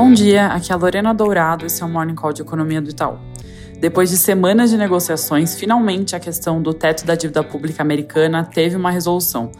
Bom dia, aqui é a Lorena Dourado, esse é o Morning Call de Economia do Itaú. Depois de semanas de negociações, finalmente a questão do teto da dívida pública americana teve uma resolução.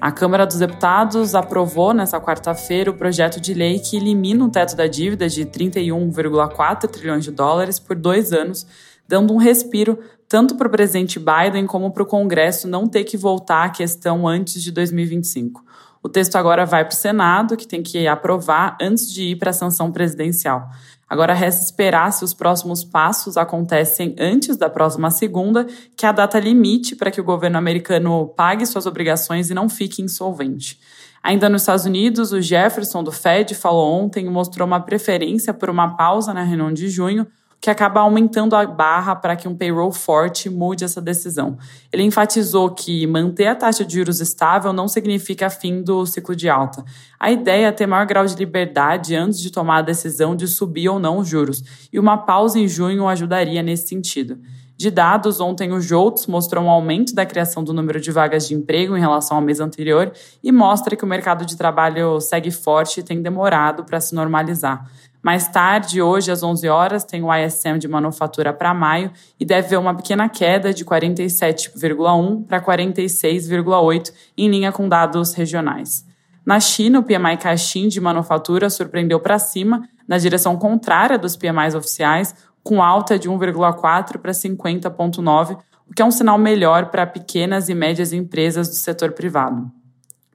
A Câmara dos Deputados aprovou nesta quarta-feira o projeto de lei que elimina o teto da dívida de 31,4 trilhões de dólares por dois anos, dando um respiro tanto para o presidente Biden como para o Congresso não ter que voltar à questão antes de 2025. O texto agora vai para o Senado, que tem que aprovar antes de ir para a sanção presidencial. Agora resta esperar se os próximos passos acontecem antes da próxima segunda, que é a data limite para que o governo americano pague suas obrigações e não fique insolvente. Ainda nos Estados Unidos, o Jefferson do Fed falou ontem e mostrou uma preferência por uma pausa na reunião de junho, que acaba aumentando a barra para que um payroll forte mude essa decisão. Ele enfatizou que manter a taxa de juros estável não significa fim do ciclo de alta. A ideia é ter maior grau de liberdade antes de tomar a decisão de subir ou não os juros, e uma pausa em junho ajudaria nesse sentido. De dados, ontem o JOLTS mostrou um aumento da criação do número de vagas de emprego em relação ao mês anterior e mostra que o mercado de trabalho segue forte e tem demorado para se normalizar. Mais tarde, hoje às 11 horas, tem o ISM de manufatura para maio e deve ver uma pequena queda de 47,1 para 46,8 em linha com dados regionais. Na China, o PMI Caixin de manufatura surpreendeu para cima, na direção contrária dos PMIs oficiais, com alta de 1,4 para 50,9, o que é um sinal melhor para pequenas e médias empresas do setor privado.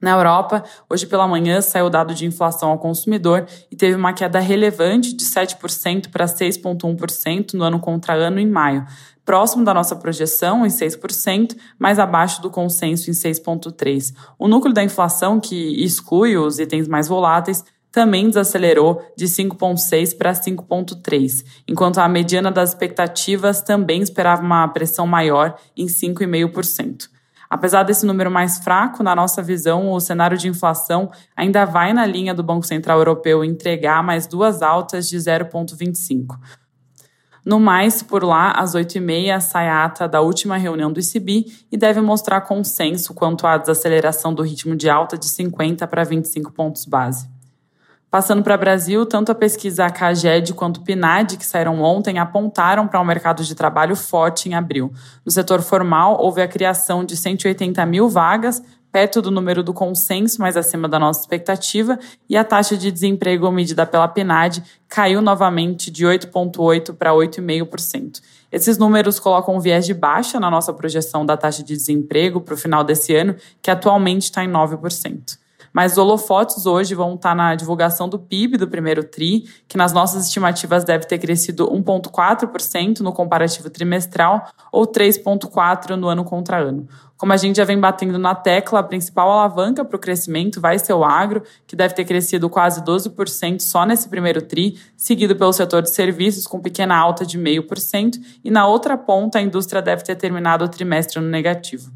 Na Europa, hoje pela manhã saiu o dado de inflação ao consumidor e teve uma queda relevante de 7% para 6,1% no ano contra ano em maio, próximo da nossa projeção em 6%, mas abaixo do consenso em 6,3%. O núcleo da inflação, que exclui os itens mais voláteis, também desacelerou de 5,6% para 5,3%, enquanto a mediana das expectativas também esperava uma pressão maior em 5,5%. Apesar desse número mais fraco, na nossa visão, o cenário de inflação ainda vai na linha do Banco Central Europeu entregar mais duas altas de 0,25. No mais, por lá, às 8h30, sai a ata da última reunião do ICB e deve mostrar consenso quanto à desaceleração do ritmo de alta de 50 para 25 pontos base. Passando para o Brasil, tanto a pesquisa CAGED quanto o PNAD, que saíram ontem, apontaram para um mercado de trabalho forte em abril. No setor formal, houve a criação de 180 mil vagas, perto do número do consenso, mas acima da nossa expectativa, e a taxa de desemprego medida pela PNAD caiu novamente de 8,8% para 8,5%. Esses números colocam um viés de baixa na nossa projeção da taxa de desemprego para o final desse ano, que atualmente está em 9%. Mas os holofotes hoje vão estar na divulgação do PIB do primeiro TRI, que nas nossas estimativas deve ter crescido 1,4% no comparativo trimestral ou 3,4% no ano contra ano. Como a gente já vem batendo na tecla, a principal alavanca para o crescimento vai ser o agro, que deve ter crescido quase 12% só nesse primeiro TRI, seguido pelo setor de serviços, com pequena alta de 0,5%, e na outra ponta, a indústria deve ter terminado o trimestre no negativo.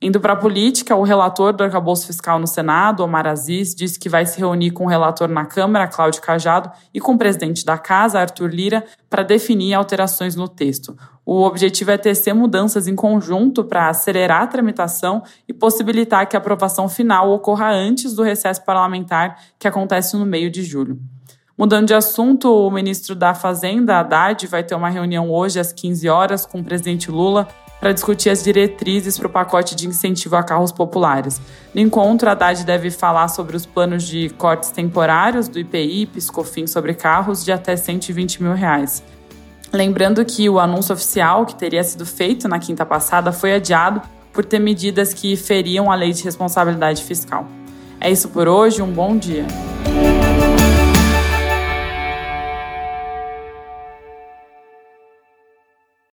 Indo para a política, o relator do arcabouço fiscal no Senado, Omar Aziz, disse que vai se reunir com o relator na Câmara, Cláudio Cajado, e com o presidente da Casa, Arthur Lira, para definir alterações no texto. O objetivo é tecer mudanças em conjunto para acelerar a tramitação e possibilitar que a aprovação final ocorra antes do recesso parlamentar, que acontece no meio de julho. Mudando de assunto, o ministro da Fazenda, Haddad, vai ter uma reunião hoje às 15 horas com o presidente Lula para discutir as diretrizes para o pacote de incentivo a carros populares. No encontro, a Haddad deve falar sobre os planos de cortes temporários do IPI e Piscofim sobre carros de até 120 mil reais. Lembrando que o anúncio oficial, que teria sido feito na quinta passada, foi adiado por ter medidas que feriam a lei de responsabilidade fiscal. É isso por hoje, um bom dia.